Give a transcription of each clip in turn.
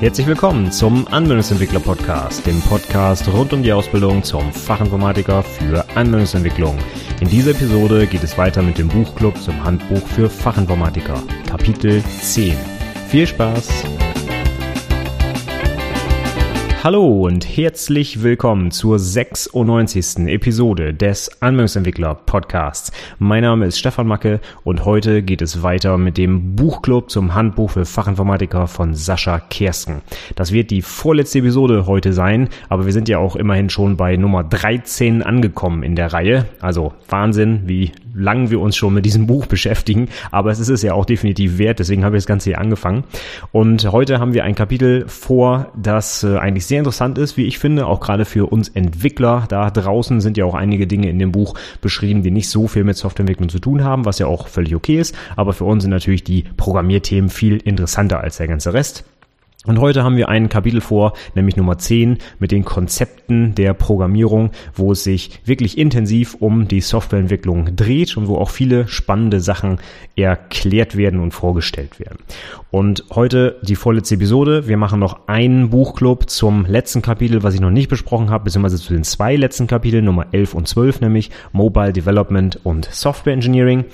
Herzlich willkommen zum Anwendungsentwickler Podcast, dem Podcast rund um die Ausbildung zum Fachinformatiker für Anwendungsentwicklung. In dieser Episode geht es weiter mit dem Buchclub zum Handbuch für Fachinformatiker, Kapitel 10. Viel Spaß! Hallo und herzlich willkommen zur 96. Episode des Anwendungsentwickler Podcasts. Mein Name ist Stefan Macke und heute geht es weiter mit dem Buchclub zum Handbuch für Fachinformatiker von Sascha Kersken. Das wird die vorletzte Episode heute sein, aber wir sind ja auch immerhin schon bei Nummer 13 angekommen in der Reihe. Also Wahnsinn, wie lang wir uns schon mit diesem Buch beschäftigen, aber es ist es ja auch definitiv wert, deswegen habe ich das Ganze hier angefangen. Und heute haben wir ein Kapitel vor, das äh, eigentlich sehr interessant ist, wie ich finde, auch gerade für uns Entwickler. Da draußen sind ja auch einige Dinge in dem Buch beschrieben, die nicht so viel mit Softwareentwicklung zu tun haben, was ja auch völlig okay ist. Aber für uns sind natürlich die Programmierthemen viel interessanter als der ganze Rest. Und heute haben wir ein Kapitel vor, nämlich Nummer 10, mit den Konzepten der Programmierung, wo es sich wirklich intensiv um die Softwareentwicklung dreht und wo auch viele spannende Sachen erklärt werden und vorgestellt werden. Und heute die vorletzte Episode. Wir machen noch einen Buchclub zum letzten Kapitel, was ich noch nicht besprochen habe, beziehungsweise zu den zwei letzten Kapiteln, Nummer 11 und 12, nämlich Mobile Development und Software Engineering.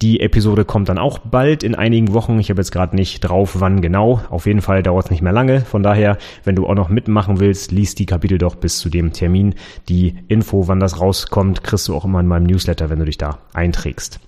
Die Episode kommt dann auch bald in einigen Wochen. Ich habe jetzt gerade nicht drauf, wann genau. Auf jeden Fall dauert es nicht mehr lange. Von daher, wenn du auch noch mitmachen willst, liest die Kapitel doch bis zu dem Termin. Die Info, wann das rauskommt, kriegst du auch immer in meinem Newsletter, wenn du dich da einträgst.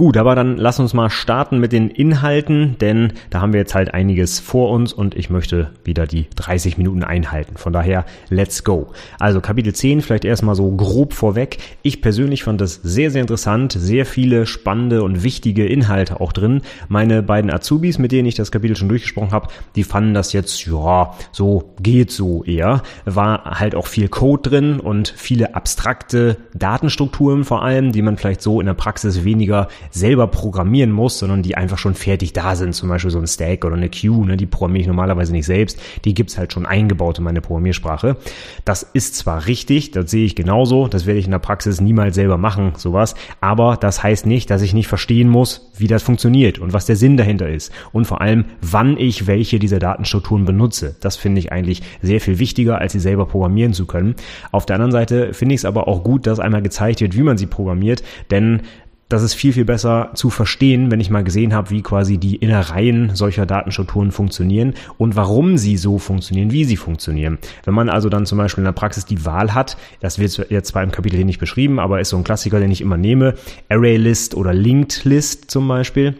Gut, aber dann lass uns mal starten mit den Inhalten, denn da haben wir jetzt halt einiges vor uns und ich möchte wieder die 30 Minuten einhalten. Von daher, let's go. Also Kapitel 10 vielleicht erstmal so grob vorweg. Ich persönlich fand das sehr, sehr interessant. Sehr viele spannende und wichtige Inhalte auch drin. Meine beiden Azubis, mit denen ich das Kapitel schon durchgesprochen habe, die fanden das jetzt, ja, so geht so eher. War halt auch viel Code drin und viele abstrakte Datenstrukturen vor allem, die man vielleicht so in der Praxis weniger selber programmieren muss, sondern die einfach schon fertig da sind. Zum Beispiel so ein Stack oder eine Queue, ne, die programmiere ich normalerweise nicht selbst. Die gibt's halt schon eingebaut in meine Programmiersprache. Das ist zwar richtig, das sehe ich genauso, das werde ich in der Praxis niemals selber machen, sowas, aber das heißt nicht, dass ich nicht verstehen muss, wie das funktioniert und was der Sinn dahinter ist und vor allem, wann ich welche dieser Datenstrukturen benutze. Das finde ich eigentlich sehr viel wichtiger, als sie selber programmieren zu können. Auf der anderen Seite finde ich es aber auch gut, dass einmal gezeigt wird, wie man sie programmiert, denn das ist viel, viel besser zu verstehen, wenn ich mal gesehen habe, wie quasi die Innereien solcher Datenstrukturen funktionieren und warum sie so funktionieren, wie sie funktionieren. Wenn man also dann zum Beispiel in der Praxis die Wahl hat, das wird jetzt zwar im Kapitel hier nicht beschrieben, aber ist so ein Klassiker, den ich immer nehme, ArrayList oder Linked List zum Beispiel,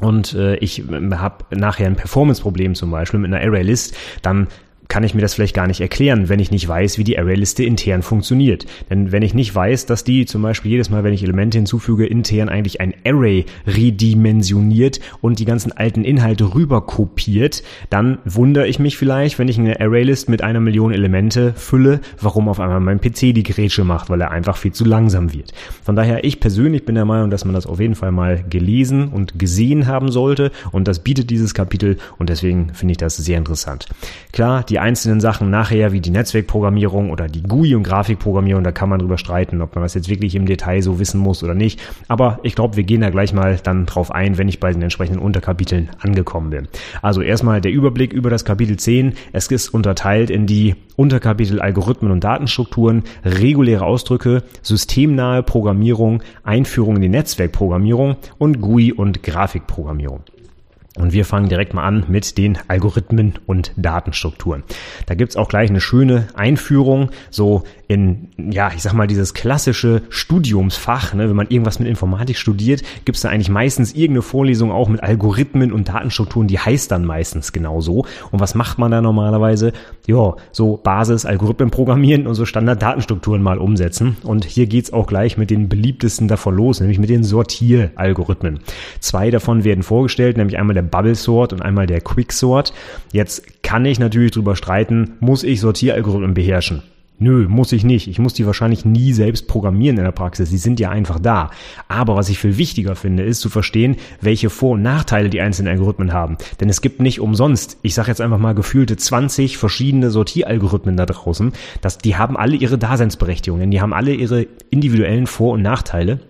und äh, ich habe nachher ein Performance-Problem zum Beispiel mit einer ArrayList, dann kann ich mir das vielleicht gar nicht erklären, wenn ich nicht weiß, wie die Arrayliste intern funktioniert. Denn wenn ich nicht weiß, dass die zum Beispiel jedes Mal, wenn ich Elemente hinzufüge, intern eigentlich ein Array redimensioniert und die ganzen alten Inhalte rüber kopiert, dann wundere ich mich vielleicht, wenn ich eine Arraylist mit einer Million Elemente fülle, warum auf einmal mein PC die Grätsche macht, weil er einfach viel zu langsam wird. Von daher, ich persönlich bin der Meinung, dass man das auf jeden Fall mal gelesen und gesehen haben sollte und das bietet dieses Kapitel und deswegen finde ich das sehr interessant. Klar, die einzelnen Sachen nachher, wie die Netzwerkprogrammierung oder die GUI und Grafikprogrammierung, da kann man drüber streiten, ob man das jetzt wirklich im Detail so wissen muss oder nicht. Aber ich glaube, wir gehen da gleich mal dann drauf ein, wenn ich bei den entsprechenden Unterkapiteln angekommen bin. Also erstmal der Überblick über das Kapitel 10. Es ist unterteilt in die Unterkapitel Algorithmen und Datenstrukturen, reguläre Ausdrücke, systemnahe Programmierung, Einführung in die Netzwerkprogrammierung und GUI und Grafikprogrammierung. Und wir fangen direkt mal an mit den Algorithmen und Datenstrukturen. Da gibt's auch gleich eine schöne Einführung, so in, ja, ich sag mal, dieses klassische Studiumsfach. Ne? Wenn man irgendwas mit Informatik studiert, gibt's da eigentlich meistens irgendeine Vorlesung auch mit Algorithmen und Datenstrukturen, die heißt dann meistens genauso. Und was macht man da normalerweise? Ja, so Basis, Algorithmen programmieren und so Standard-Datenstrukturen mal umsetzen. Und hier geht's auch gleich mit den beliebtesten davon los, nämlich mit den Sortieralgorithmen. Zwei davon werden vorgestellt, nämlich einmal der Bubble Sort und einmal der Quick Sort. Jetzt kann ich natürlich drüber streiten, muss ich Sortieralgorithmen beherrschen? Nö, muss ich nicht. Ich muss die wahrscheinlich nie selbst programmieren in der Praxis. Die sind ja einfach da. Aber was ich viel wichtiger finde, ist zu verstehen, welche Vor- und Nachteile die einzelnen Algorithmen haben. Denn es gibt nicht umsonst, ich sage jetzt einfach mal gefühlte 20 verschiedene Sortieralgorithmen da draußen. Das, die haben alle ihre Daseinsberechtigung, denn die haben alle ihre individuellen Vor- und Nachteile.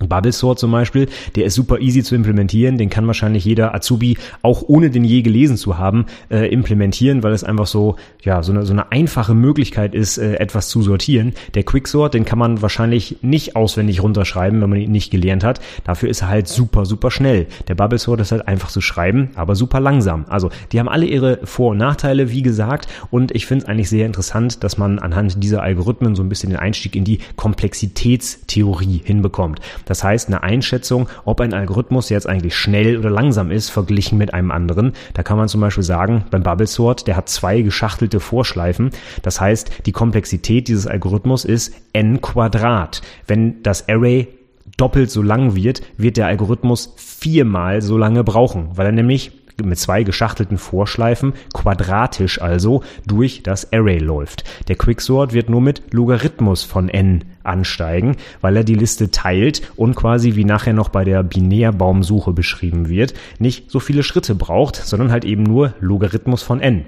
Bubble Sort zum Beispiel, der ist super easy zu implementieren, den kann wahrscheinlich jeder Azubi auch ohne den je gelesen zu haben äh, implementieren, weil es einfach so ja so eine, so eine einfache Möglichkeit ist, äh, etwas zu sortieren. Der Quicksort, den kann man wahrscheinlich nicht auswendig runterschreiben, wenn man ihn nicht gelernt hat. Dafür ist er halt super super schnell. Der Bubble Sort ist halt einfach zu schreiben, aber super langsam. Also die haben alle ihre Vor- und Nachteile, wie gesagt, und ich finde es eigentlich sehr interessant, dass man anhand dieser Algorithmen so ein bisschen den Einstieg in die Komplexitätstheorie hinbekommt. Das heißt, eine Einschätzung, ob ein Algorithmus jetzt eigentlich schnell oder langsam ist, verglichen mit einem anderen. Da kann man zum Beispiel sagen, beim Bubble Sort, der hat zwei geschachtelte Vorschleifen. Das heißt, die Komplexität dieses Algorithmus ist n Quadrat. Wenn das Array doppelt so lang wird, wird der Algorithmus viermal so lange brauchen, weil er nämlich mit zwei geschachtelten Vorschleifen, quadratisch also, durch das Array läuft. Der Quicksort wird nur mit Logarithmus von n ansteigen, weil er die Liste teilt und quasi wie nachher noch bei der Binärbaumsuche beschrieben wird, nicht so viele Schritte braucht, sondern halt eben nur Logarithmus von n.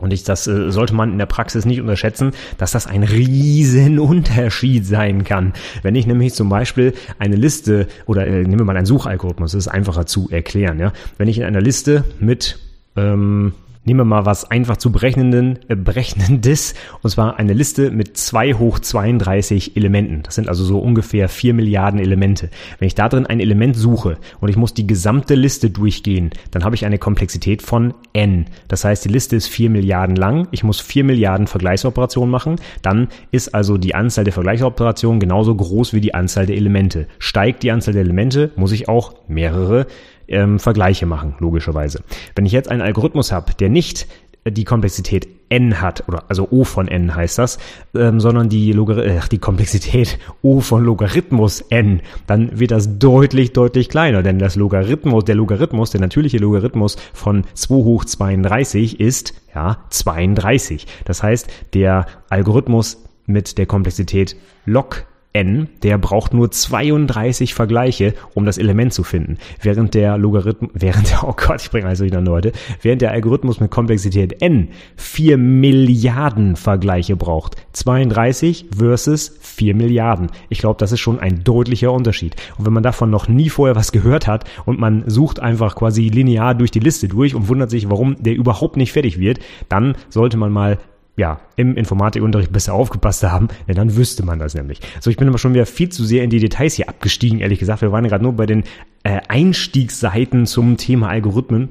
Und ich, das äh, sollte man in der Praxis nicht unterschätzen, dass das ein riesen Unterschied sein kann. Wenn ich nämlich zum Beispiel eine Liste oder äh, nehmen wir mal einen Suchalgorithmus, das ist einfacher zu erklären. Ja, wenn ich in einer Liste mit ähm, Nehmen wir mal was einfach zu berechnenden, äh, berechnendes, und zwar eine Liste mit 2 hoch 32 Elementen. Das sind also so ungefähr 4 Milliarden Elemente. Wenn ich da drin ein Element suche und ich muss die gesamte Liste durchgehen, dann habe ich eine Komplexität von n. Das heißt, die Liste ist 4 Milliarden lang. Ich muss 4 Milliarden Vergleichsoperationen machen. Dann ist also die Anzahl der Vergleichsoperationen genauso groß wie die Anzahl der Elemente. Steigt die Anzahl der Elemente, muss ich auch mehrere ähm, Vergleiche machen, logischerweise. Wenn ich jetzt einen Algorithmus habe, der nicht die Komplexität n hat, oder also O von n heißt das, ähm, sondern die, Logar äh, die Komplexität O von Logarithmus n, dann wird das deutlich, deutlich kleiner, denn das Logarithmus, der Logarithmus, der natürliche Logarithmus von 2 hoch 32 ist, ja, 32. Das heißt, der Algorithmus mit der Komplexität log n, der braucht nur 32 Vergleiche, um das Element zu finden. Während der Logarithmus, während der, oh Gott, ich bringe also wieder Leute, während der Algorithmus mit Komplexität n 4 Milliarden Vergleiche braucht. 32 versus 4 Milliarden. Ich glaube, das ist schon ein deutlicher Unterschied. Und wenn man davon noch nie vorher was gehört hat und man sucht einfach quasi linear durch die Liste durch und wundert sich, warum der überhaupt nicht fertig wird, dann sollte man mal ja, im Informatikunterricht besser aufgepasst haben, denn dann wüsste man das nämlich. So, ich bin aber schon wieder viel zu sehr in die Details hier abgestiegen, ehrlich gesagt. Wir waren gerade nur bei den äh, Einstiegsseiten zum Thema Algorithmen.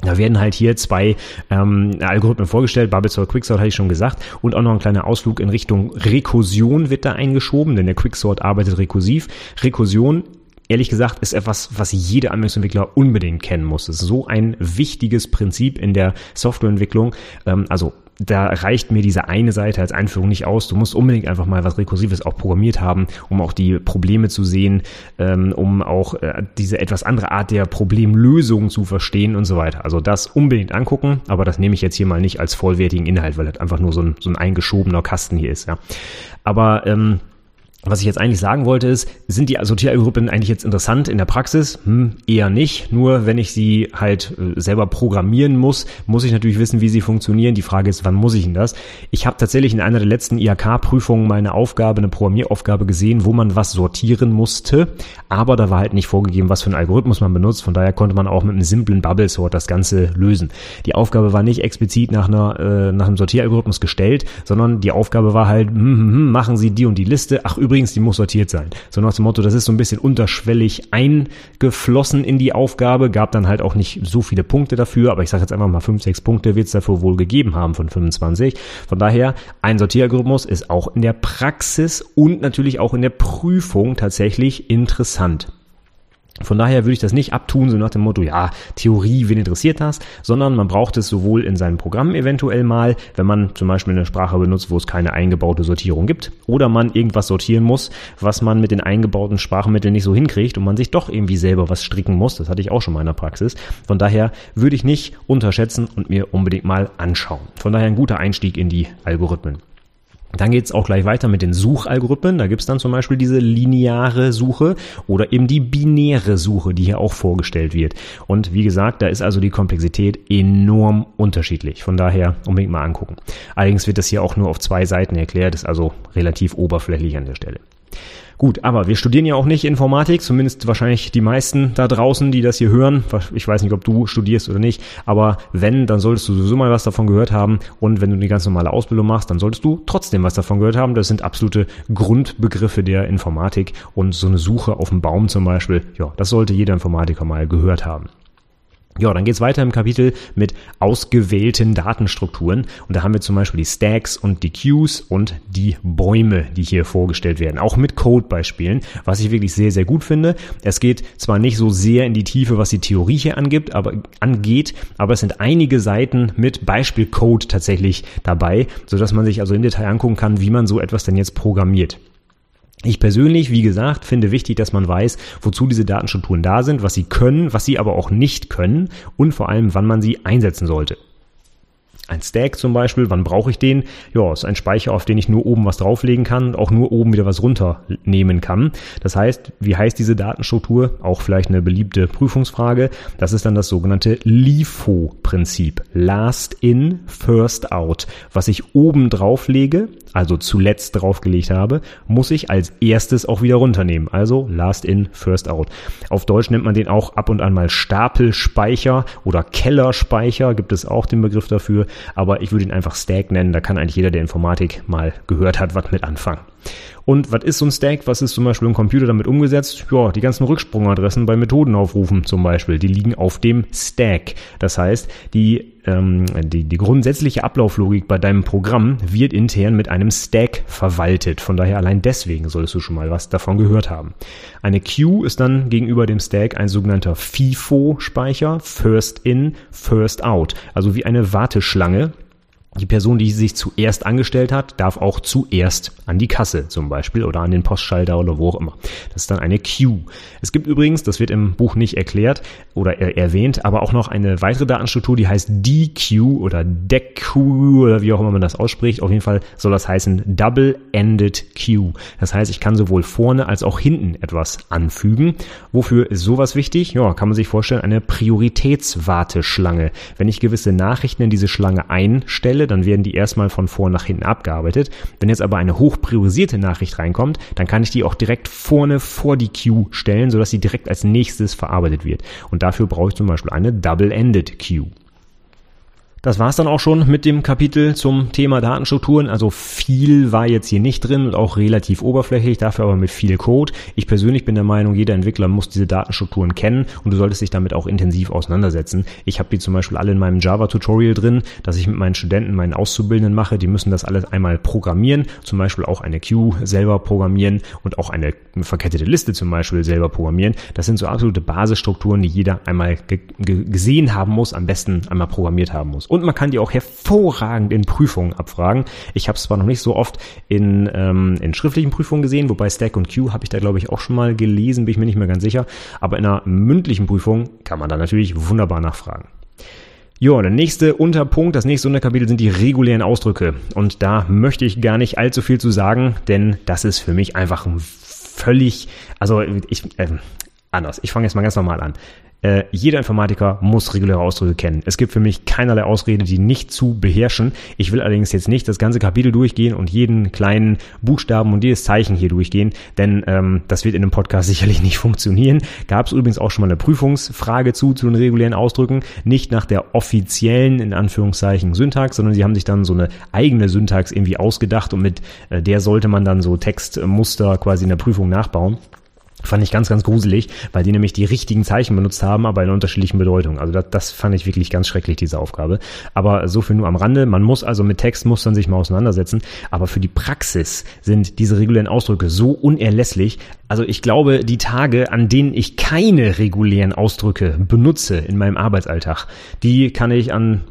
Da werden halt hier zwei ähm, Algorithmen vorgestellt, Bubblesort, Quicksort hatte ich schon gesagt, und auch noch ein kleiner Ausflug in Richtung Rekursion wird da eingeschoben, denn der Quicksort arbeitet rekursiv. Rekursion ehrlich gesagt, ist etwas, was jeder Anwendungsentwickler unbedingt kennen muss. Es ist so ein wichtiges Prinzip in der Softwareentwicklung. Ähm, also da reicht mir diese eine Seite als Einführung nicht aus. Du musst unbedingt einfach mal was Rekursives auch programmiert haben, um auch die Probleme zu sehen, ähm, um auch äh, diese etwas andere Art der Problemlösung zu verstehen und so weiter. Also das unbedingt angucken, aber das nehme ich jetzt hier mal nicht als vollwertigen Inhalt, weil das einfach nur so ein, so ein eingeschobener Kasten hier ist. Ja. Aber ähm, was ich jetzt eigentlich sagen wollte ist, sind die Sortieralgorithmen eigentlich jetzt interessant in der Praxis? Hm, eher nicht. Nur wenn ich sie halt äh, selber programmieren muss, muss ich natürlich wissen, wie sie funktionieren. Die Frage ist, wann muss ich denn das? Ich habe tatsächlich in einer der letzten IHK-Prüfungen meine Aufgabe, eine Programmieraufgabe gesehen, wo man was sortieren musste, aber da war halt nicht vorgegeben, was für einen Algorithmus man benutzt. Von daher konnte man auch mit einem simplen Bubble Sort das Ganze lösen. Die Aufgabe war nicht explizit nach einer äh, nach einem Sortieralgorithmus gestellt, sondern die Aufgabe war halt, hm, hm, hm, machen Sie die und die Liste. Ach übrigens übrigens, die muss sortiert sein. So nach dem Motto, das ist so ein bisschen unterschwellig eingeflossen in die Aufgabe, gab dann halt auch nicht so viele Punkte dafür, aber ich sage jetzt einfach mal 5, 6 Punkte wird es dafür wohl gegeben haben von 25. Von daher, ein Sortieralgorithmus ist auch in der Praxis und natürlich auch in der Prüfung tatsächlich interessant. Von daher würde ich das nicht abtun, so nach dem Motto, ja, Theorie, wen interessiert das, sondern man braucht es sowohl in seinem Programm eventuell mal, wenn man zum Beispiel eine Sprache benutzt, wo es keine eingebaute Sortierung gibt, oder man irgendwas sortieren muss, was man mit den eingebauten Sprachmitteln nicht so hinkriegt und man sich doch irgendwie selber was stricken muss. Das hatte ich auch schon mal in der Praxis. Von daher würde ich nicht unterschätzen und mir unbedingt mal anschauen. Von daher ein guter Einstieg in die Algorithmen. Dann geht's auch gleich weiter mit den Suchalgorithmen. Da gibt's dann zum Beispiel diese lineare Suche oder eben die binäre Suche, die hier auch vorgestellt wird. Und wie gesagt, da ist also die Komplexität enorm unterschiedlich. Von daher unbedingt mal angucken. Allerdings wird das hier auch nur auf zwei Seiten erklärt, ist also relativ oberflächlich an der Stelle. Gut, aber wir studieren ja auch nicht Informatik, zumindest wahrscheinlich die meisten da draußen, die das hier hören. Ich weiß nicht, ob du studierst oder nicht, aber wenn, dann solltest du sowieso mal was davon gehört haben. Und wenn du die ganz normale Ausbildung machst, dann solltest du trotzdem was davon gehört haben. Das sind absolute Grundbegriffe der Informatik und so eine Suche auf dem Baum zum Beispiel. Ja, das sollte jeder Informatiker mal gehört haben. Ja, dann geht's weiter im Kapitel mit ausgewählten Datenstrukturen. Und da haben wir zum Beispiel die Stacks und die Queues und die Bäume, die hier vorgestellt werden. Auch mit Codebeispielen, was ich wirklich sehr, sehr gut finde. Es geht zwar nicht so sehr in die Tiefe, was die Theorie hier angibt, aber, angeht, aber es sind einige Seiten mit Beispielcode tatsächlich dabei, sodass man sich also im Detail angucken kann, wie man so etwas denn jetzt programmiert. Ich persönlich, wie gesagt, finde wichtig, dass man weiß, wozu diese Datenstrukturen da sind, was sie können, was sie aber auch nicht können und vor allem, wann man sie einsetzen sollte. Ein Stack zum Beispiel, wann brauche ich den? Ja, ist ein Speicher, auf den ich nur oben was drauflegen kann und auch nur oben wieder was runternehmen kann. Das heißt, wie heißt diese Datenstruktur? Auch vielleicht eine beliebte Prüfungsfrage. Das ist dann das sogenannte LIFO-Prinzip. Last in, first out. Was ich oben drauflege, also zuletzt draufgelegt habe, muss ich als erstes auch wieder runternehmen. Also last in, first out. Auf Deutsch nennt man den auch ab und an mal Stapelspeicher oder Kellerspeicher, gibt es auch den Begriff dafür aber ich würde ihn einfach Stack nennen. Da kann eigentlich jeder, der Informatik mal gehört hat, was mit anfangen. Und was ist so ein Stack? Was ist zum Beispiel im Computer damit umgesetzt? Ja, die ganzen Rücksprungadressen bei Methodenaufrufen zum Beispiel, die liegen auf dem Stack. Das heißt, die, ähm, die, die grundsätzliche Ablauflogik bei deinem Programm wird intern mit einem Stack verwaltet. Von daher allein deswegen solltest du schon mal was davon gehört haben. Eine Queue ist dann gegenüber dem Stack ein sogenannter FIFO-Speicher, First In, First Out. Also wie eine Warteschlange die Person, die sich zuerst angestellt hat, darf auch zuerst an die Kasse zum Beispiel oder an den Postschalter oder wo auch immer. Das ist dann eine Queue. Es gibt übrigens, das wird im Buch nicht erklärt oder erwähnt, aber auch noch eine weitere Datenstruktur, die heißt DQ oder DEQ oder wie auch immer man das ausspricht. Auf jeden Fall soll das heißen Double-Ended Queue. Das heißt, ich kann sowohl vorne als auch hinten etwas anfügen. Wofür ist sowas wichtig? Ja, kann man sich vorstellen, eine Prioritätswarteschlange. Wenn ich gewisse Nachrichten in diese Schlange einstelle, dann werden die erstmal von vor nach hinten abgearbeitet. Wenn jetzt aber eine hoch priorisierte Nachricht reinkommt, dann kann ich die auch direkt vorne vor die Queue stellen, sodass sie direkt als nächstes verarbeitet wird. Und dafür brauche ich zum Beispiel eine Double-Ended Queue. Das war's dann auch schon mit dem Kapitel zum Thema Datenstrukturen. Also viel war jetzt hier nicht drin und auch relativ oberflächlich, dafür aber mit viel Code. Ich persönlich bin der Meinung, jeder Entwickler muss diese Datenstrukturen kennen und du solltest dich damit auch intensiv auseinandersetzen. Ich habe die zum Beispiel alle in meinem Java-Tutorial drin, dass ich mit meinen Studenten, meinen Auszubildenden mache. Die müssen das alles einmal programmieren, zum Beispiel auch eine Queue selber programmieren und auch eine verkettete Liste zum Beispiel selber programmieren. Das sind so absolute Basisstrukturen, die jeder einmal gesehen haben muss, am besten einmal programmiert haben muss und man kann die auch hervorragend in Prüfungen abfragen. Ich habe es zwar noch nicht so oft in, ähm, in schriftlichen Prüfungen gesehen, wobei Stack und Q habe ich da glaube ich auch schon mal gelesen, bin ich mir nicht mehr ganz sicher, aber in einer mündlichen Prüfung kann man da natürlich wunderbar nachfragen. Jo, der nächste Unterpunkt, das nächste Unterkapitel sind die regulären Ausdrücke. Und da möchte ich gar nicht allzu viel zu sagen, denn das ist für mich einfach ein völlig, also ich, äh, anders. Ich fange jetzt mal ganz normal an. Äh, jeder Informatiker muss reguläre Ausdrücke kennen. Es gibt für mich keinerlei Ausrede, die nicht zu beherrschen. Ich will allerdings jetzt nicht das ganze Kapitel durchgehen und jeden kleinen Buchstaben und jedes Zeichen hier durchgehen, denn ähm, das wird in einem Podcast sicherlich nicht funktionieren. Gab es übrigens auch schon mal eine Prüfungsfrage zu, zu den regulären Ausdrücken. Nicht nach der offiziellen, in Anführungszeichen, Syntax, sondern sie haben sich dann so eine eigene Syntax irgendwie ausgedacht und mit äh, der sollte man dann so Textmuster quasi in der Prüfung nachbauen. Fand ich ganz, ganz gruselig, weil die nämlich die richtigen Zeichen benutzt haben, aber in unterschiedlichen Bedeutungen. Also das, das fand ich wirklich ganz schrecklich, diese Aufgabe. Aber so viel nur am Rande. Man muss also mit Textmustern sich mal auseinandersetzen. Aber für die Praxis sind diese regulären Ausdrücke so unerlässlich. Also ich glaube, die Tage, an denen ich keine regulären Ausdrücke benutze in meinem Arbeitsalltag, die kann ich an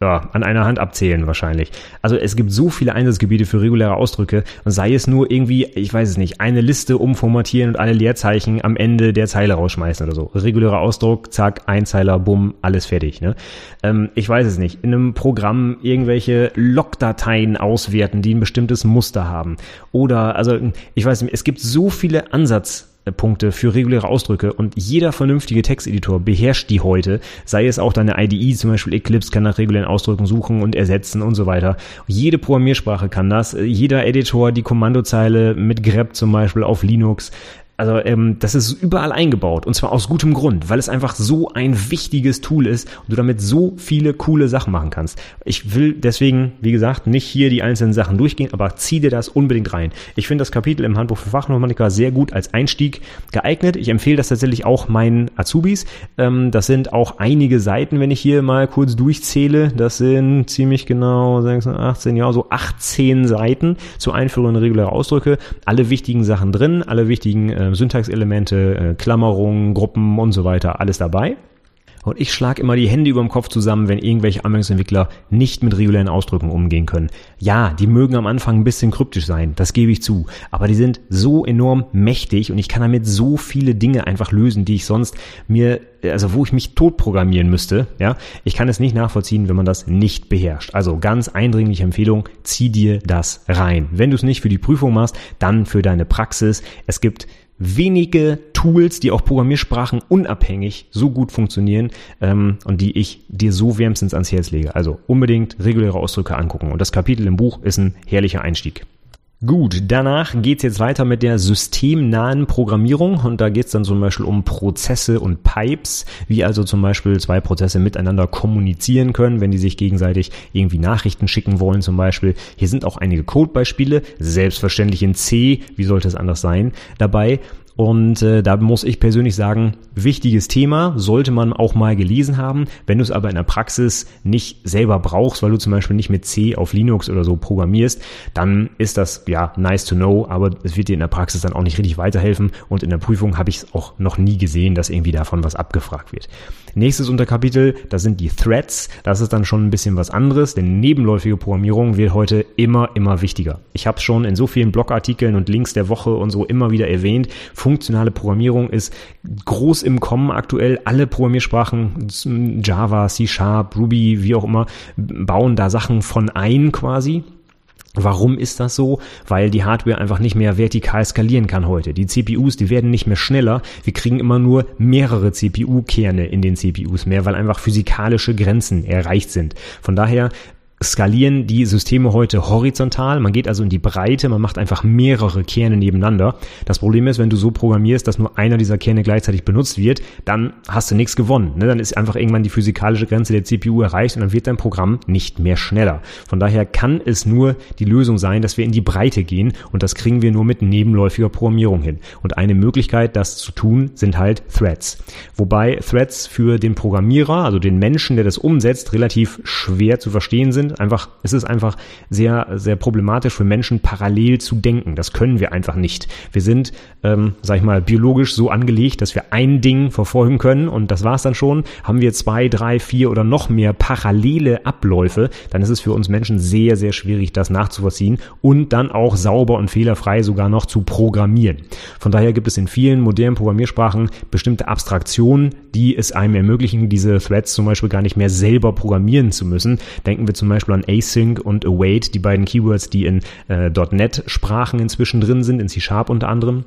ja, an einer Hand abzählen wahrscheinlich. Also es gibt so viele Einsatzgebiete für reguläre Ausdrücke und sei es nur irgendwie, ich weiß es nicht, eine Liste umformatieren und alle Leerzeichen am Ende der Zeile rausschmeißen oder so. Regulärer Ausdruck, zack, Einzeiler, bumm, alles fertig. Ne? Ähm, ich weiß es nicht. In einem Programm irgendwelche Logdateien auswerten, die ein bestimmtes Muster haben. Oder, also ich weiß nicht, es gibt so viele Ansatz Punkte für reguläre Ausdrücke. Und jeder vernünftige Texteditor beherrscht die heute, sei es auch deine IDE, zum Beispiel Eclipse kann nach regulären Ausdrücken suchen und ersetzen und so weiter. Jede Programmiersprache kann das, jeder Editor die Kommandozeile mit grep zum Beispiel auf Linux, also ähm, das ist überall eingebaut und zwar aus gutem Grund, weil es einfach so ein wichtiges Tool ist und du damit so viele coole Sachen machen kannst. Ich will deswegen, wie gesagt, nicht hier die einzelnen Sachen durchgehen, aber zieh dir das unbedingt rein. Ich finde das Kapitel im Handbuch für Fachinformatiker sehr gut als Einstieg geeignet. Ich empfehle das tatsächlich auch meinen Azubis. Ähm, das sind auch einige Seiten, wenn ich hier mal kurz durchzähle. Das sind ziemlich genau 16, 18, ja, so 18 Seiten zur Einführung in reguläre Ausdrücke. Alle wichtigen Sachen drin, alle wichtigen äh, äh, Syntaxelemente, äh, Klammerungen, Gruppen und so weiter, alles dabei. Und ich schlage immer die Hände über dem Kopf zusammen, wenn irgendwelche Anwendungsentwickler nicht mit regulären Ausdrücken umgehen können. Ja, die mögen am Anfang ein bisschen kryptisch sein, das gebe ich zu. Aber die sind so enorm mächtig und ich kann damit so viele Dinge einfach lösen, die ich sonst mir, also wo ich mich tot programmieren müsste. Ja, ich kann es nicht nachvollziehen, wenn man das nicht beherrscht. Also ganz eindringliche Empfehlung, zieh dir das rein. Wenn du es nicht für die Prüfung machst, dann für deine Praxis. Es gibt wenige Tools, die auch Programmiersprachen unabhängig so gut funktionieren ähm, und die ich dir so wärmstens ans Herz lege. Also unbedingt reguläre Ausdrücke angucken. Und das Kapitel im Buch ist ein herrlicher Einstieg. Gut, danach geht's jetzt weiter mit der systemnahen Programmierung und da geht's dann zum Beispiel um Prozesse und Pipes, wie also zum Beispiel zwei Prozesse miteinander kommunizieren können, wenn die sich gegenseitig irgendwie Nachrichten schicken wollen zum Beispiel. Hier sind auch einige Codebeispiele, selbstverständlich in C, wie sollte es anders sein, dabei und äh, da muss ich persönlich sagen, wichtiges Thema, sollte man auch mal gelesen haben. Wenn du es aber in der Praxis nicht selber brauchst, weil du zum Beispiel nicht mit C auf Linux oder so programmierst, dann ist das ja nice to know, aber es wird dir in der Praxis dann auch nicht richtig weiterhelfen. Und in der Prüfung habe ich es auch noch nie gesehen, dass irgendwie davon was abgefragt wird. Nächstes Unterkapitel, das sind die Threads. Das ist dann schon ein bisschen was anderes, denn nebenläufige Programmierung wird heute immer, immer wichtiger. Ich habe es schon in so vielen Blogartikeln und Links der Woche und so immer wieder erwähnt. Funktionale Programmierung ist groß im Kommen aktuell. Alle Programmiersprachen, Java, C Sharp, Ruby, wie auch immer, bauen da Sachen von ein quasi. Warum ist das so? Weil die Hardware einfach nicht mehr vertikal skalieren kann heute. Die CPUs, die werden nicht mehr schneller. Wir kriegen immer nur mehrere CPU-Kerne in den CPUs mehr, weil einfach physikalische Grenzen erreicht sind. Von daher skalieren die Systeme heute horizontal. Man geht also in die Breite, man macht einfach mehrere Kerne nebeneinander. Das Problem ist, wenn du so programmierst, dass nur einer dieser Kerne gleichzeitig benutzt wird, dann hast du nichts gewonnen. Ne? Dann ist einfach irgendwann die physikalische Grenze der CPU erreicht und dann wird dein Programm nicht mehr schneller. Von daher kann es nur die Lösung sein, dass wir in die Breite gehen und das kriegen wir nur mit nebenläufiger Programmierung hin. Und eine Möglichkeit, das zu tun, sind halt Threads. Wobei Threads für den Programmierer, also den Menschen, der das umsetzt, relativ schwer zu verstehen sind einfach, es ist einfach sehr, sehr problematisch für Menschen parallel zu denken. Das können wir einfach nicht. Wir sind, ähm, sag ich mal, biologisch so angelegt, dass wir ein Ding verfolgen können und das war's dann schon. Haben wir zwei, drei, vier oder noch mehr parallele Abläufe, dann ist es für uns Menschen sehr, sehr schwierig, das nachzuvollziehen und dann auch sauber und fehlerfrei sogar noch zu programmieren. Von daher gibt es in vielen modernen Programmiersprachen bestimmte Abstraktionen, die es einem ermöglichen, diese Threads zum Beispiel gar nicht mehr selber programmieren zu müssen. Denken wir zum Beispiel Beispiel an Async und Await, die beiden Keywords, die in äh, .NET-Sprachen inzwischen drin sind, in C-Sharp unter anderem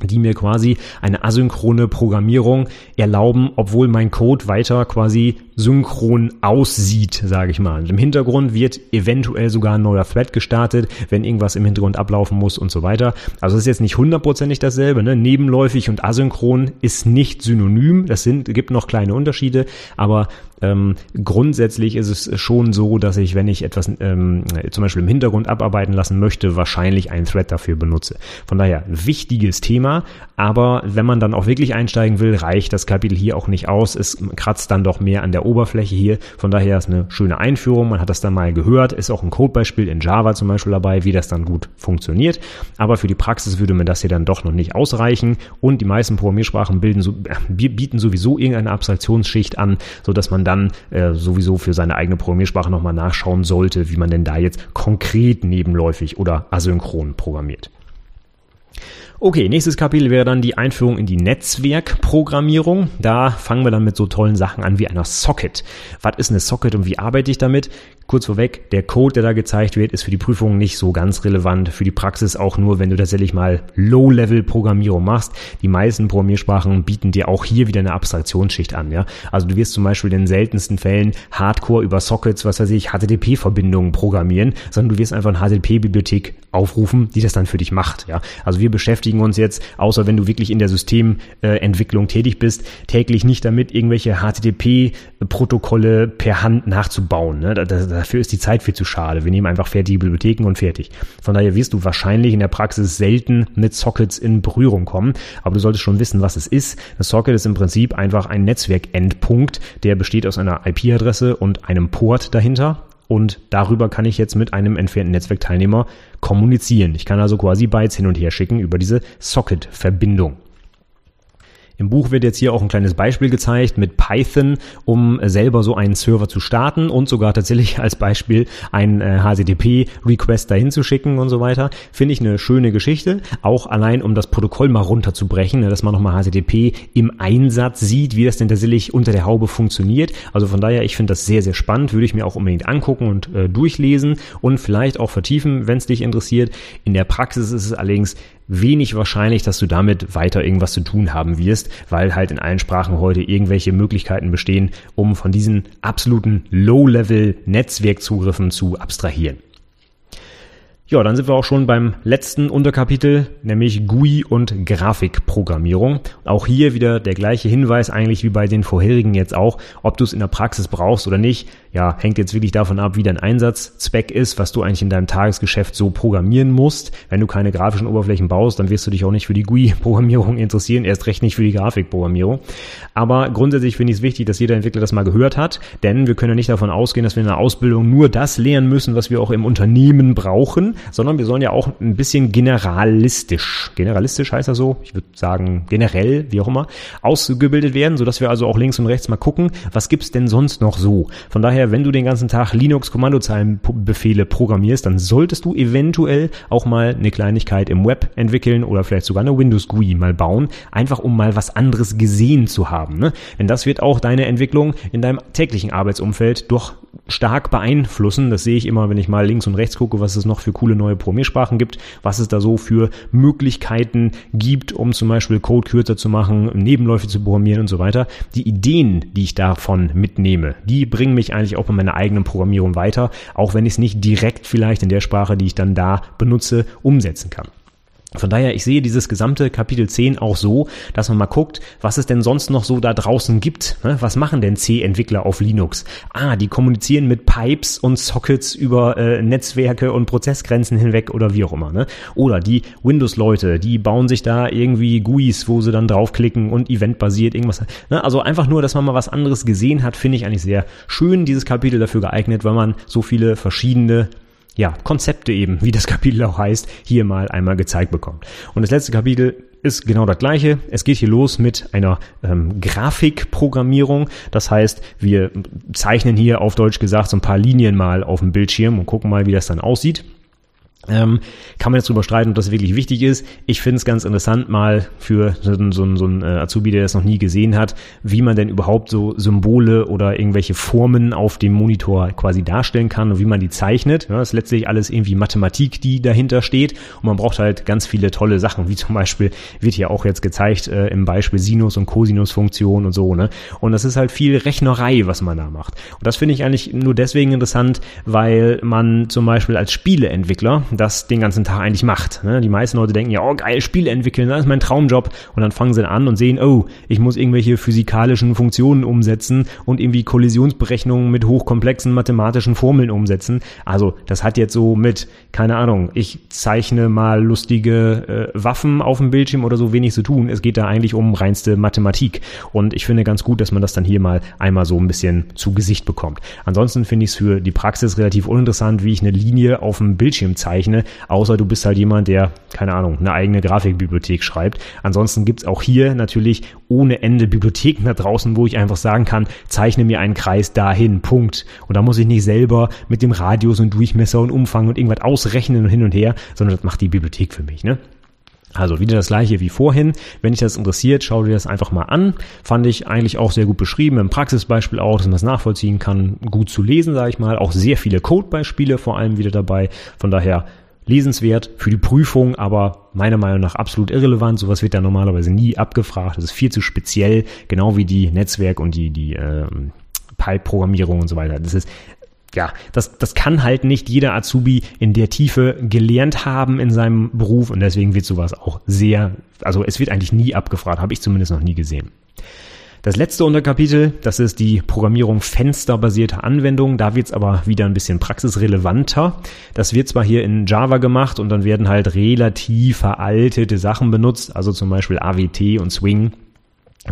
die mir quasi eine asynchrone Programmierung erlauben, obwohl mein Code weiter quasi synchron aussieht, sage ich mal. Und Im Hintergrund wird eventuell sogar ein neuer Thread gestartet, wenn irgendwas im Hintergrund ablaufen muss und so weiter. Also es ist jetzt nicht hundertprozentig dasselbe. Ne? Nebenläufig und asynchron ist nicht synonym. Das sind gibt noch kleine Unterschiede, aber ähm, grundsätzlich ist es schon so, dass ich, wenn ich etwas ähm, zum Beispiel im Hintergrund abarbeiten lassen möchte, wahrscheinlich einen Thread dafür benutze. Von daher wichtiges Thema, aber wenn man dann auch wirklich einsteigen will, reicht das Kapitel hier auch nicht aus. Es kratzt dann doch mehr an der Oberfläche hier. Von daher ist eine schöne Einführung. Man hat das dann mal gehört. Ist auch ein Codebeispiel in Java zum Beispiel dabei, wie das dann gut funktioniert. Aber für die Praxis würde mir das hier dann doch noch nicht ausreichen. Und die meisten Programmiersprachen bilden äh, bieten sowieso irgendeine Abstraktionsschicht an, so dass man dann äh, sowieso für seine eigene Programmiersprache nochmal nachschauen sollte, wie man denn da jetzt konkret nebenläufig oder asynchron programmiert. Okay, nächstes Kapitel wäre dann die Einführung in die Netzwerkprogrammierung. Da fangen wir dann mit so tollen Sachen an wie einer Socket. Was ist eine Socket und wie arbeite ich damit? Kurz vorweg, der Code, der da gezeigt wird, ist für die Prüfung nicht so ganz relevant. Für die Praxis auch nur, wenn du tatsächlich mal Low-Level-Programmierung machst. Die meisten Programmiersprachen bieten dir auch hier wieder eine Abstraktionsschicht an. Ja? Also du wirst zum Beispiel in den seltensten Fällen Hardcore über Sockets, was weiß ich, HTTP-Verbindungen programmieren, sondern du wirst einfach eine HTTP-Bibliothek aufrufen, die das dann für dich macht. Ja? Also wir beschäftigen uns jetzt, außer wenn du wirklich in der Systementwicklung tätig bist, täglich nicht damit, irgendwelche HTTP-Protokolle per Hand nachzubauen. Ne? Dafür ist die Zeit viel zu schade. Wir nehmen einfach fertige Bibliotheken und fertig. Von daher wirst du wahrscheinlich in der Praxis selten mit Sockets in Berührung kommen, aber du solltest schon wissen, was es ist. Das Socket ist im Prinzip einfach ein Netzwerkendpunkt, der besteht aus einer IP-Adresse und einem Port dahinter und darüber kann ich jetzt mit einem entfernten Netzwerkteilnehmer kommunizieren. Ich kann also quasi Bytes hin und her schicken über diese Socket-Verbindung. Im Buch wird jetzt hier auch ein kleines Beispiel gezeigt mit Python, um selber so einen Server zu starten und sogar tatsächlich als Beispiel einen äh, HTTP-Request dahin zu schicken und so weiter. Finde ich eine schöne Geschichte. Auch allein, um das Protokoll mal runterzubrechen, ne, dass man nochmal HTTP im Einsatz sieht, wie das denn tatsächlich unter der Haube funktioniert. Also von daher, ich finde das sehr, sehr spannend. Würde ich mir auch unbedingt angucken und äh, durchlesen und vielleicht auch vertiefen, wenn es dich interessiert. In der Praxis ist es allerdings wenig wahrscheinlich, dass du damit weiter irgendwas zu tun haben wirst, weil halt in allen Sprachen heute irgendwelche Möglichkeiten bestehen, um von diesen absoluten Low-Level-Netzwerkzugriffen zu abstrahieren. Ja, dann sind wir auch schon beim letzten Unterkapitel, nämlich GUI und Grafikprogrammierung. Auch hier wieder der gleiche Hinweis eigentlich wie bei den vorherigen jetzt auch, ob du es in der Praxis brauchst oder nicht ja, hängt jetzt wirklich davon ab, wie dein Einsatzzweck ist, was du eigentlich in deinem Tagesgeschäft so programmieren musst. Wenn du keine grafischen Oberflächen baust, dann wirst du dich auch nicht für die GUI-Programmierung interessieren, erst recht nicht für die Grafikprogrammierung. Aber grundsätzlich finde ich es wichtig, dass jeder Entwickler das mal gehört hat, denn wir können ja nicht davon ausgehen, dass wir in der Ausbildung nur das lernen müssen, was wir auch im Unternehmen brauchen, sondern wir sollen ja auch ein bisschen generalistisch, generalistisch heißt das so, ich würde sagen generell, wie auch immer, ausgebildet werden, sodass wir also auch links und rechts mal gucken, was gibt's denn sonst noch so. Von daher daher, wenn du den ganzen Tag Linux-Kommandozeilenbefehle programmierst, dann solltest du eventuell auch mal eine Kleinigkeit im Web entwickeln oder vielleicht sogar eine Windows-GUI mal bauen, einfach um mal was anderes gesehen zu haben. Ne? Denn das wird auch deine Entwicklung in deinem täglichen Arbeitsumfeld doch stark beeinflussen. Das sehe ich immer, wenn ich mal links und rechts gucke, was es noch für coole neue Programmiersprachen gibt, was es da so für Möglichkeiten gibt, um zum Beispiel Code kürzer zu machen, Nebenläufe zu programmieren und so weiter. Die Ideen, die ich davon mitnehme, die bringen mich eigentlich auch bei meiner eigenen Programmierung weiter, auch wenn ich es nicht direkt vielleicht in der Sprache, die ich dann da benutze, umsetzen kann. Von daher, ich sehe dieses gesamte Kapitel 10 auch so, dass man mal guckt, was es denn sonst noch so da draußen gibt. Ne? Was machen denn C-Entwickler auf Linux? Ah, die kommunizieren mit Pipes und Sockets über äh, Netzwerke und Prozessgrenzen hinweg oder wie auch immer. Ne? Oder die Windows-Leute, die bauen sich da irgendwie GUIs, wo sie dann draufklicken und eventbasiert irgendwas. Ne? Also einfach nur, dass man mal was anderes gesehen hat, finde ich eigentlich sehr schön, dieses Kapitel dafür geeignet, weil man so viele verschiedene ja, Konzepte eben, wie das Kapitel auch heißt, hier mal einmal gezeigt bekommt. Und das letzte Kapitel ist genau das gleiche. Es geht hier los mit einer ähm, Grafikprogrammierung. Das heißt, wir zeichnen hier auf Deutsch gesagt so ein paar Linien mal auf dem Bildschirm und gucken mal, wie das dann aussieht. Ähm, kann man jetzt drüber streiten, ob das wirklich wichtig ist. Ich finde es ganz interessant mal für so, so, so einen äh, Azubi, der das noch nie gesehen hat, wie man denn überhaupt so Symbole oder irgendwelche Formen auf dem Monitor quasi darstellen kann und wie man die zeichnet. Ja, das ist letztlich alles irgendwie Mathematik, die dahinter steht und man braucht halt ganz viele tolle Sachen, wie zum Beispiel wird hier auch jetzt gezeigt äh, im Beispiel Sinus- und Cosinus-Funktion und so. Ne? Und das ist halt viel Rechnerei, was man da macht. Und das finde ich eigentlich nur deswegen interessant, weil man zum Beispiel als Spieleentwickler das den ganzen Tag eigentlich macht. Ne? Die meisten Leute denken ja, oh geil, Spiele entwickeln, das ist mein Traumjob. Und dann fangen sie an und sehen, oh, ich muss irgendwelche physikalischen Funktionen umsetzen und irgendwie Kollisionsberechnungen mit hochkomplexen mathematischen Formeln umsetzen. Also das hat jetzt so mit, keine Ahnung, ich zeichne mal lustige äh, Waffen auf dem Bildschirm oder so wenig zu tun. Es geht da eigentlich um reinste Mathematik. Und ich finde ganz gut, dass man das dann hier mal einmal so ein bisschen zu Gesicht bekommt. Ansonsten finde ich es für die Praxis relativ uninteressant, wie ich eine Linie auf dem Bildschirm zeichne zeichne, außer du bist halt jemand, der, keine Ahnung, eine eigene Grafikbibliothek schreibt. Ansonsten gibt's auch hier natürlich ohne Ende Bibliotheken da draußen, wo ich einfach sagen kann, zeichne mir einen Kreis dahin, Punkt. Und da muss ich nicht selber mit dem Radius und Durchmesser und Umfang und irgendwas ausrechnen und hin und her, sondern das macht die Bibliothek für mich. Ne? Also wieder das gleiche wie vorhin. Wenn dich das interessiert, schau dir das einfach mal an. Fand ich eigentlich auch sehr gut beschrieben, im Praxisbeispiel auch, dass man es nachvollziehen kann, gut zu lesen, sage ich mal. Auch sehr viele Codebeispiele vor allem wieder dabei. Von daher lesenswert für die Prüfung, aber meiner Meinung nach absolut irrelevant. Sowas wird ja normalerweise nie abgefragt. Das ist viel zu speziell, genau wie die Netzwerk- und die, die äh, Pipe-Programmierung und so weiter. Das ist ja, das, das kann halt nicht jeder Azubi in der Tiefe gelernt haben in seinem Beruf und deswegen wird sowas auch sehr, also es wird eigentlich nie abgefragt, habe ich zumindest noch nie gesehen. Das letzte Unterkapitel, das ist die Programmierung fensterbasierter Anwendungen. Da wird's aber wieder ein bisschen praxisrelevanter. Das wird zwar hier in Java gemacht und dann werden halt relativ veraltete Sachen benutzt, also zum Beispiel AWT und Swing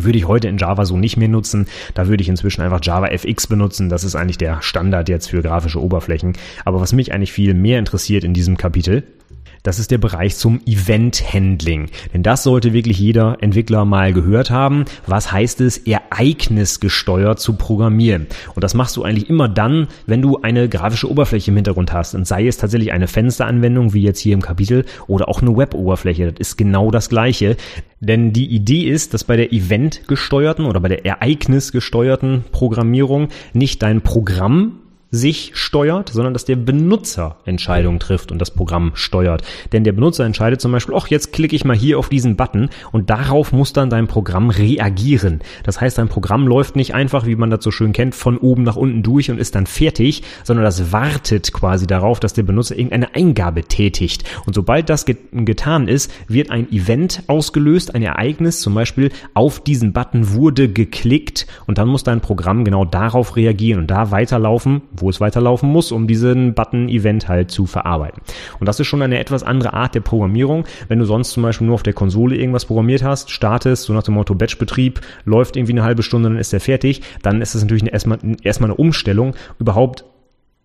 würde ich heute in Java so nicht mehr nutzen. Da würde ich inzwischen einfach Java FX benutzen. Das ist eigentlich der Standard jetzt für grafische Oberflächen. Aber was mich eigentlich viel mehr interessiert in diesem Kapitel, das ist der Bereich zum Event-Handling. Denn das sollte wirklich jeder Entwickler mal gehört haben. Was heißt es, ereignisgesteuert zu programmieren? Und das machst du eigentlich immer dann, wenn du eine grafische Oberfläche im Hintergrund hast. Und sei es tatsächlich eine Fensteranwendung, wie jetzt hier im Kapitel, oder auch eine Web-Oberfläche. Das ist genau das Gleiche. Denn die Idee ist, dass bei der eventgesteuerten oder bei der ereignisgesteuerten Programmierung nicht dein Programm sich steuert, sondern dass der Benutzer Entscheidungen trifft und das Programm steuert. Denn der Benutzer entscheidet zum Beispiel, ach, jetzt klicke ich mal hier auf diesen Button und darauf muss dann dein Programm reagieren. Das heißt, dein Programm läuft nicht einfach, wie man das so schön kennt, von oben nach unten durch und ist dann fertig, sondern das wartet quasi darauf, dass der Benutzer irgendeine Eingabe tätigt. Und sobald das get getan ist, wird ein Event ausgelöst, ein Ereignis, zum Beispiel auf diesen Button wurde geklickt und dann muss dein Programm genau darauf reagieren und da weiterlaufen, wo es weiterlaufen muss, um diesen Button-Event halt zu verarbeiten. Und das ist schon eine etwas andere Art der Programmierung. Wenn du sonst zum Beispiel nur auf der Konsole irgendwas programmiert hast, startest, so nach dem Motto Batch-Betrieb, läuft irgendwie eine halbe Stunde, dann ist der fertig, dann ist das natürlich erstmal, erstmal eine Umstellung, überhaupt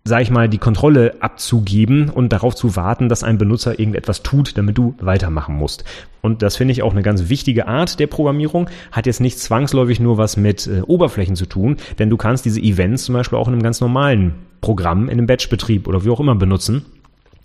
sag ich mal, die Kontrolle abzugeben und darauf zu warten, dass ein Benutzer irgendetwas tut, damit du weitermachen musst. Und das finde ich auch eine ganz wichtige Art der Programmierung. Hat jetzt nicht zwangsläufig nur was mit äh, Oberflächen zu tun, denn du kannst diese Events zum Beispiel auch in einem ganz normalen Programm, in einem Batchbetrieb oder wie auch immer benutzen.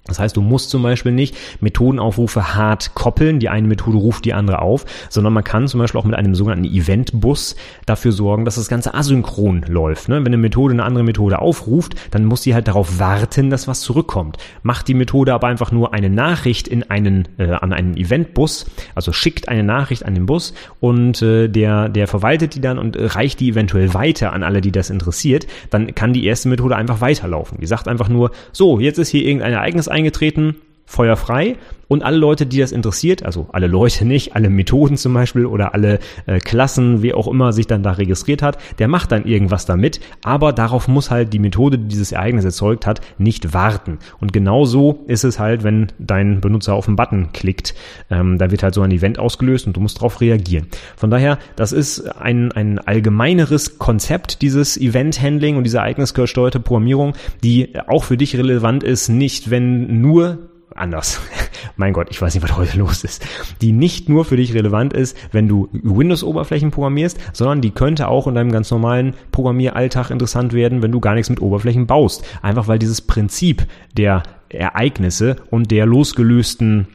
Das heißt, du musst zum Beispiel nicht Methodenaufrufe hart koppeln, die eine Methode ruft die andere auf, sondern man kann zum Beispiel auch mit einem sogenannten Eventbus dafür sorgen, dass das Ganze asynchron läuft. Ne? Wenn eine Methode eine andere Methode aufruft, dann muss sie halt darauf warten, dass was zurückkommt. Macht die Methode aber einfach nur eine Nachricht in einen, äh, an einen Eventbus, also schickt eine Nachricht an den Bus und äh, der, der verwaltet die dann und reicht die eventuell weiter an alle, die das interessiert, dann kann die erste Methode einfach weiterlaufen. Die sagt einfach nur, so, jetzt ist hier irgendein Ereignis eingetreten, Feuer frei und alle Leute, die das interessiert, also alle Leute nicht, alle Methoden zum Beispiel oder alle äh, Klassen, wie auch immer sich dann da registriert hat, der macht dann irgendwas damit, aber darauf muss halt die Methode, die dieses Ereignis erzeugt hat, nicht warten. Und genauso ist es halt, wenn dein Benutzer auf einen Button klickt, ähm, da wird halt so ein Event ausgelöst und du musst darauf reagieren. Von daher, das ist ein, ein allgemeineres Konzept, dieses Event-Handling und diese ereignisgesteuerte Programmierung, die auch für dich relevant ist, nicht wenn nur anders. mein Gott, ich weiß nicht, was heute los ist. Die nicht nur für dich relevant ist, wenn du Windows-Oberflächen programmierst, sondern die könnte auch in deinem ganz normalen Programmieralltag interessant werden, wenn du gar nichts mit Oberflächen baust. Einfach weil dieses Prinzip der Ereignisse und der losgelösten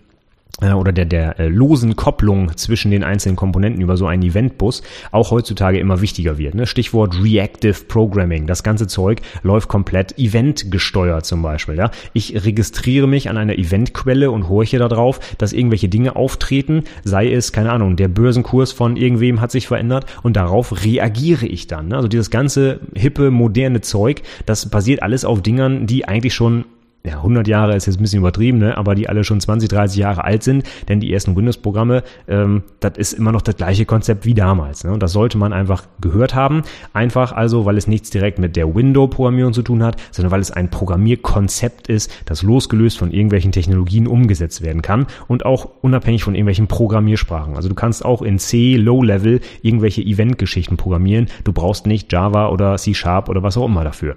oder der, der äh, losen Kopplung zwischen den einzelnen Komponenten über so einen Eventbus auch heutzutage immer wichtiger wird. Ne? Stichwort Reactive Programming. Das ganze Zeug läuft komplett eventgesteuert zum Beispiel. Ja? Ich registriere mich an einer Eventquelle und horche darauf, dass irgendwelche Dinge auftreten, sei es, keine Ahnung, der Börsenkurs von irgendwem hat sich verändert und darauf reagiere ich dann. Ne? Also dieses ganze hippe, moderne Zeug, das basiert alles auf Dingern, die eigentlich schon ja, 100 Jahre ist jetzt ein bisschen übertrieben, ne? aber die alle schon 20, 30 Jahre alt sind, denn die ersten Windows-Programme, ähm, das ist immer noch das gleiche Konzept wie damals. Ne? Und das sollte man einfach gehört haben. Einfach also, weil es nichts direkt mit der Window-Programmierung zu tun hat, sondern weil es ein Programmierkonzept ist, das losgelöst von irgendwelchen Technologien umgesetzt werden kann und auch unabhängig von irgendwelchen Programmiersprachen. Also du kannst auch in C, Low-Level, irgendwelche Event-Geschichten programmieren. Du brauchst nicht Java oder C-Sharp oder was auch immer dafür.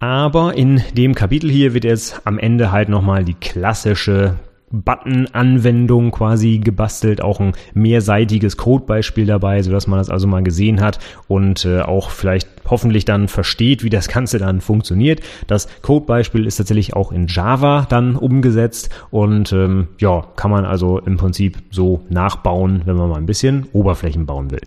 Aber in dem Kapitel hier wird jetzt am Ende halt nochmal die klassische Button-Anwendung quasi gebastelt, auch ein mehrseitiges Codebeispiel dabei, sodass man das also mal gesehen hat und äh, auch vielleicht hoffentlich dann versteht, wie das Ganze dann funktioniert. Das Codebeispiel ist tatsächlich auch in Java dann umgesetzt und ähm, ja, kann man also im Prinzip so nachbauen, wenn man mal ein bisschen Oberflächen bauen will.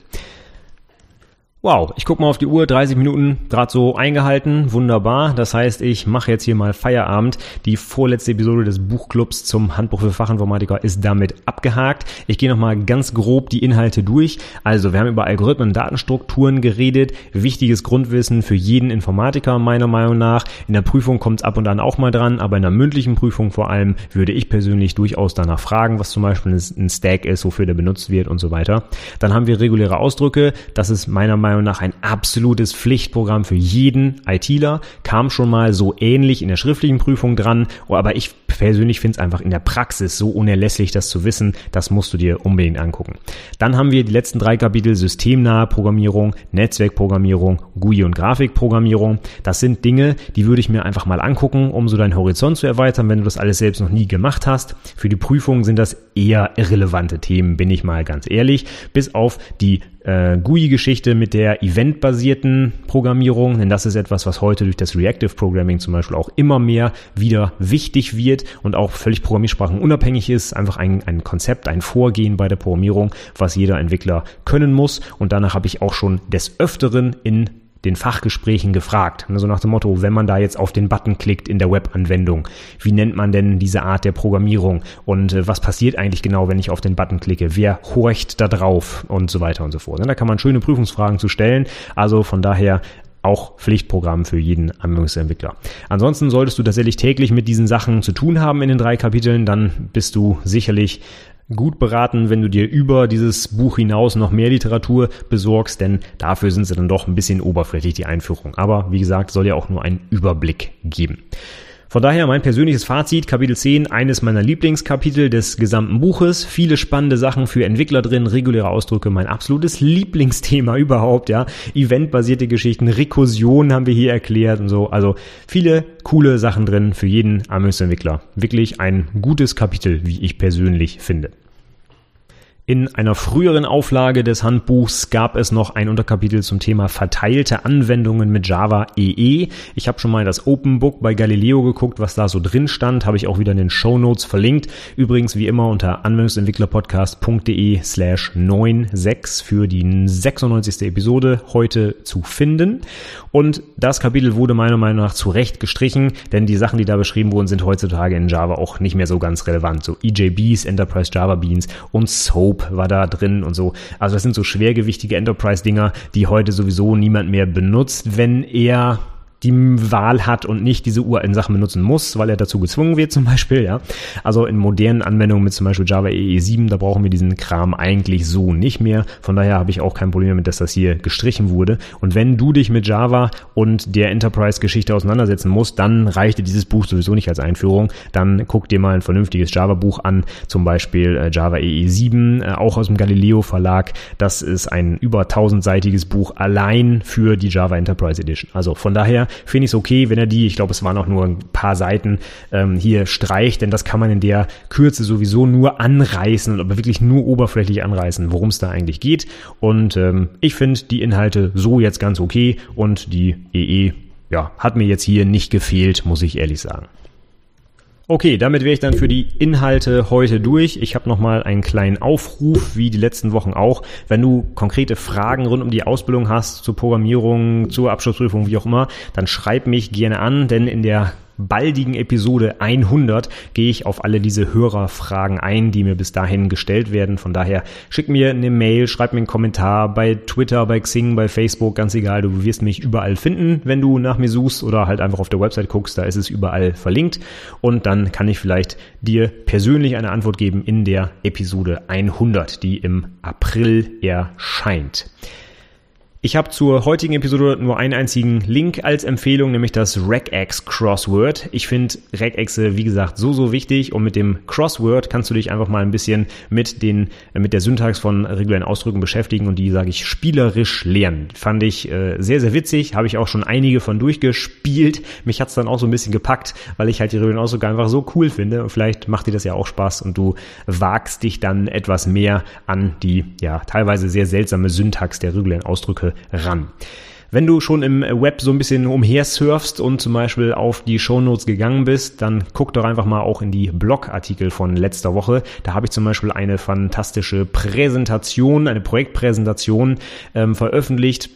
Wow, ich guck mal auf die Uhr, 30 Minuten gerade so eingehalten, wunderbar. Das heißt, ich mache jetzt hier mal Feierabend. Die vorletzte Episode des Buchclubs zum Handbuch für Fachinformatiker ist damit abgehakt. Ich gehe nochmal ganz grob die Inhalte durch. Also, wir haben über Algorithmen Datenstrukturen geredet. Wichtiges Grundwissen für jeden Informatiker meiner Meinung nach. In der Prüfung kommt es ab und an auch mal dran, aber in der mündlichen Prüfung vor allem würde ich persönlich durchaus danach fragen, was zum Beispiel ein Stack ist, wofür der benutzt wird und so weiter. Dann haben wir reguläre Ausdrücke. Das ist meiner Meinung Meinung nach ein absolutes Pflichtprogramm für jeden ITler. Kam schon mal so ähnlich in der schriftlichen Prüfung dran, oh, aber ich persönlich finde es einfach in der Praxis so unerlässlich, das zu wissen. Das musst du dir unbedingt angucken. Dann haben wir die letzten drei Kapitel systemnahe Programmierung, Netzwerkprogrammierung, GUI und Grafikprogrammierung. Das sind Dinge, die würde ich mir einfach mal angucken, um so deinen Horizont zu erweitern, wenn du das alles selbst noch nie gemacht hast. Für die Prüfung sind das eher irrelevante Themen, bin ich mal ganz ehrlich. Bis auf die äh, GUI-Geschichte mit der eventbasierten Programmierung, denn das ist etwas, was heute durch das Reactive Programming zum Beispiel auch immer mehr wieder wichtig wird und auch völlig Programmiersprachen unabhängig ist. Einfach ein, ein Konzept, ein Vorgehen bei der Programmierung, was jeder Entwickler können muss. Und danach habe ich auch schon des Öfteren in den Fachgesprächen gefragt. Also nach dem Motto, wenn man da jetzt auf den Button klickt in der Webanwendung, wie nennt man denn diese Art der Programmierung und äh, was passiert eigentlich genau, wenn ich auf den Button klicke? Wer horcht da drauf und so weiter und so fort. Und da kann man schöne Prüfungsfragen zu stellen. Also von daher auch Pflichtprogramm für jeden Anwendungsentwickler. Ansonsten solltest du tatsächlich täglich mit diesen Sachen zu tun haben in den drei Kapiteln, dann bist du sicherlich gut beraten, wenn du dir über dieses Buch hinaus noch mehr Literatur besorgst, denn dafür sind sie dann doch ein bisschen oberflächlich, die Einführung. Aber wie gesagt, soll ja auch nur einen Überblick geben. Von daher mein persönliches Fazit, Kapitel 10, eines meiner Lieblingskapitel des gesamten Buches. Viele spannende Sachen für Entwickler drin, reguläre Ausdrücke, mein absolutes Lieblingsthema überhaupt, ja. Eventbasierte Geschichten, Rekursion haben wir hier erklärt und so. Also viele coole Sachen drin für jeden Anwendungsentwickler. Wirklich ein gutes Kapitel, wie ich persönlich finde. In einer früheren Auflage des Handbuchs gab es noch ein Unterkapitel zum Thema verteilte Anwendungen mit Java EE. Ich habe schon mal das Open Book bei Galileo geguckt, was da so drin stand, habe ich auch wieder in den Show Notes verlinkt. Übrigens wie immer unter anwendungsentwicklerpodcast.de slash 96 für die 96. Episode heute zu finden. Und das Kapitel wurde meiner Meinung nach zu Recht gestrichen, denn die Sachen, die da beschrieben wurden, sind heutzutage in Java auch nicht mehr so ganz relevant. So EJBs, Enterprise Java Beans und SOAP war da drin und so. Also das sind so schwergewichtige Enterprise-Dinger, die heute sowieso niemand mehr benutzt, wenn er die Wahl hat und nicht diese Uhr in Sachen benutzen muss, weil er dazu gezwungen wird zum Beispiel, ja. Also in modernen Anwendungen mit zum Beispiel Java EE 7, da brauchen wir diesen Kram eigentlich so nicht mehr. Von daher habe ich auch kein Problem damit, dass das hier gestrichen wurde. Und wenn du dich mit Java und der Enterprise-Geschichte auseinandersetzen musst, dann reicht dir dieses Buch sowieso nicht als Einführung. Dann guck dir mal ein vernünftiges Java-Buch an, zum Beispiel äh, Java EE 7, äh, auch aus dem Galileo Verlag. Das ist ein über tausendseitiges Buch allein für die Java Enterprise Edition. Also von daher finde ich es okay, wenn er die, ich glaube, es waren auch nur ein paar Seiten, ähm, hier streicht, denn das kann man in der Kürze sowieso nur anreißen, aber wirklich nur oberflächlich anreißen, worum es da eigentlich geht. Und ähm, ich finde die Inhalte so jetzt ganz okay und die EE, ja, hat mir jetzt hier nicht gefehlt, muss ich ehrlich sagen. Okay, damit wäre ich dann für die Inhalte heute durch. Ich habe nochmal einen kleinen Aufruf, wie die letzten Wochen auch. Wenn du konkrete Fragen rund um die Ausbildung hast, zur Programmierung, zur Abschlussprüfung, wie auch immer, dann schreib mich gerne an, denn in der baldigen Episode 100 gehe ich auf alle diese Hörerfragen ein, die mir bis dahin gestellt werden. Von daher schick mir eine Mail, schreib mir einen Kommentar bei Twitter, bei Xing, bei Facebook, ganz egal. Du wirst mich überall finden, wenn du nach mir suchst oder halt einfach auf der Website guckst, da ist es überall verlinkt. Und dann kann ich vielleicht dir persönlich eine Antwort geben in der Episode 100, die im April erscheint. Ich habe zur heutigen Episode nur einen einzigen Link als Empfehlung, nämlich das Regex Crossword. Ich finde Regexe, wie gesagt, so, so wichtig und mit dem Crossword kannst du dich einfach mal ein bisschen mit den, mit der Syntax von regulären Ausdrücken beschäftigen und die, sage ich, spielerisch lernen. Fand ich äh, sehr, sehr witzig, habe ich auch schon einige von durchgespielt. Mich hat's dann auch so ein bisschen gepackt, weil ich halt die regulären Ausdrücke einfach so cool finde und vielleicht macht dir das ja auch Spaß und du wagst dich dann etwas mehr an die, ja, teilweise sehr seltsame Syntax der regulären Ausdrücke ran. Wenn du schon im Web so ein bisschen umher surfst und zum Beispiel auf die Shownotes gegangen bist, dann guck doch einfach mal auch in die Blogartikel von letzter Woche. Da habe ich zum Beispiel eine fantastische Präsentation, eine Projektpräsentation ähm, veröffentlicht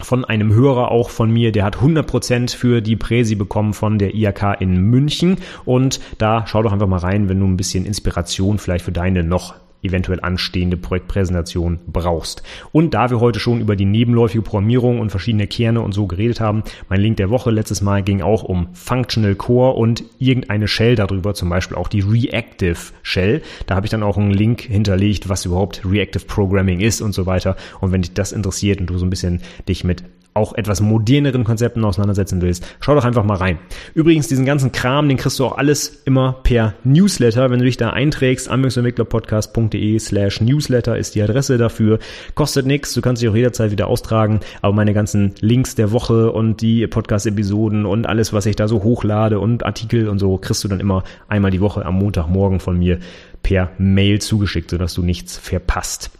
von einem Hörer auch von mir, der hat 100% für die Präsi bekommen von der IAK in München und da schau doch einfach mal rein, wenn du ein bisschen Inspiration vielleicht für deine noch eventuell anstehende Projektpräsentation brauchst. Und da wir heute schon über die nebenläufige Programmierung und verschiedene Kerne und so geredet haben, mein Link der Woche letztes Mal ging auch um Functional Core und irgendeine Shell darüber, zum Beispiel auch die Reactive Shell. Da habe ich dann auch einen Link hinterlegt, was überhaupt Reactive Programming ist und so weiter. Und wenn dich das interessiert und du so ein bisschen dich mit auch etwas moderneren Konzepten auseinandersetzen willst, schau doch einfach mal rein. Übrigens, diesen ganzen Kram, den kriegst du auch alles immer per Newsletter. Wenn du dich da einträgst, anwendungsentwicklerpodcast.de slash Newsletter ist die Adresse dafür. Kostet nichts, du kannst dich auch jederzeit wieder austragen, aber meine ganzen Links der Woche und die Podcast-Episoden und alles, was ich da so hochlade und Artikel und so, kriegst du dann immer einmal die Woche am Montagmorgen von mir per Mail zugeschickt, sodass du nichts verpasst.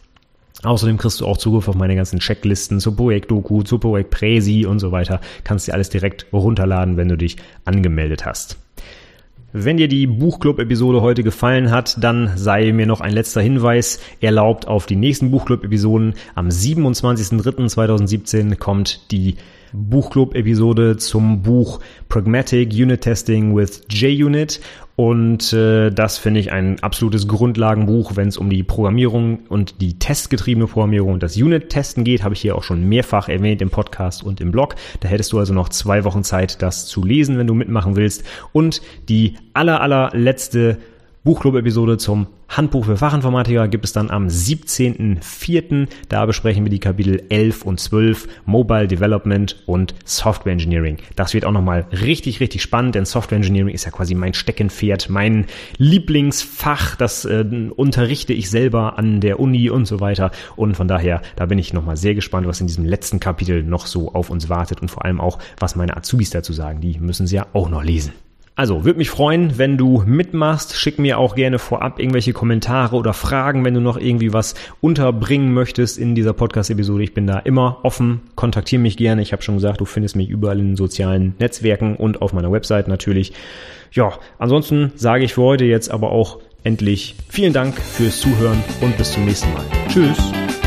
Außerdem kriegst du auch Zugriff auf meine ganzen Checklisten zur Projekt-Doku, zur Projekt-Präsi und so weiter. Kannst dir alles direkt runterladen, wenn du dich angemeldet hast. Wenn dir die Buchclub-Episode heute gefallen hat, dann sei mir noch ein letzter Hinweis erlaubt auf die nächsten Buchclub-Episoden. Am 27.03.2017 kommt die Buchclub-Episode zum Buch Pragmatic Unit Testing with JUnit. Und äh, das finde ich ein absolutes Grundlagenbuch, wenn es um die Programmierung und die testgetriebene Programmierung und das Unit-Testen geht. Habe ich hier auch schon mehrfach erwähnt im Podcast und im Blog. Da hättest du also noch zwei Wochen Zeit, das zu lesen, wenn du mitmachen willst. Und die aller, allerletzte Buchclub-Episode zum Handbuch für Fachinformatiker gibt es dann am 17.04. Da besprechen wir die Kapitel 11 und 12 Mobile Development und Software Engineering. Das wird auch nochmal richtig, richtig spannend, denn Software Engineering ist ja quasi mein Steckenpferd, mein Lieblingsfach. Das äh, unterrichte ich selber an der Uni und so weiter. Und von daher, da bin ich nochmal sehr gespannt, was in diesem letzten Kapitel noch so auf uns wartet und vor allem auch, was meine Azubis dazu sagen. Die müssen sie ja auch noch lesen. Also, würde mich freuen, wenn du mitmachst. Schick mir auch gerne vorab irgendwelche Kommentare oder Fragen, wenn du noch irgendwie was unterbringen möchtest in dieser Podcast-Episode. Ich bin da immer offen. Kontaktiere mich gerne. Ich habe schon gesagt, du findest mich überall in den sozialen Netzwerken und auf meiner Website natürlich. Ja, ansonsten sage ich für heute jetzt aber auch endlich vielen Dank fürs Zuhören und bis zum nächsten Mal. Tschüss.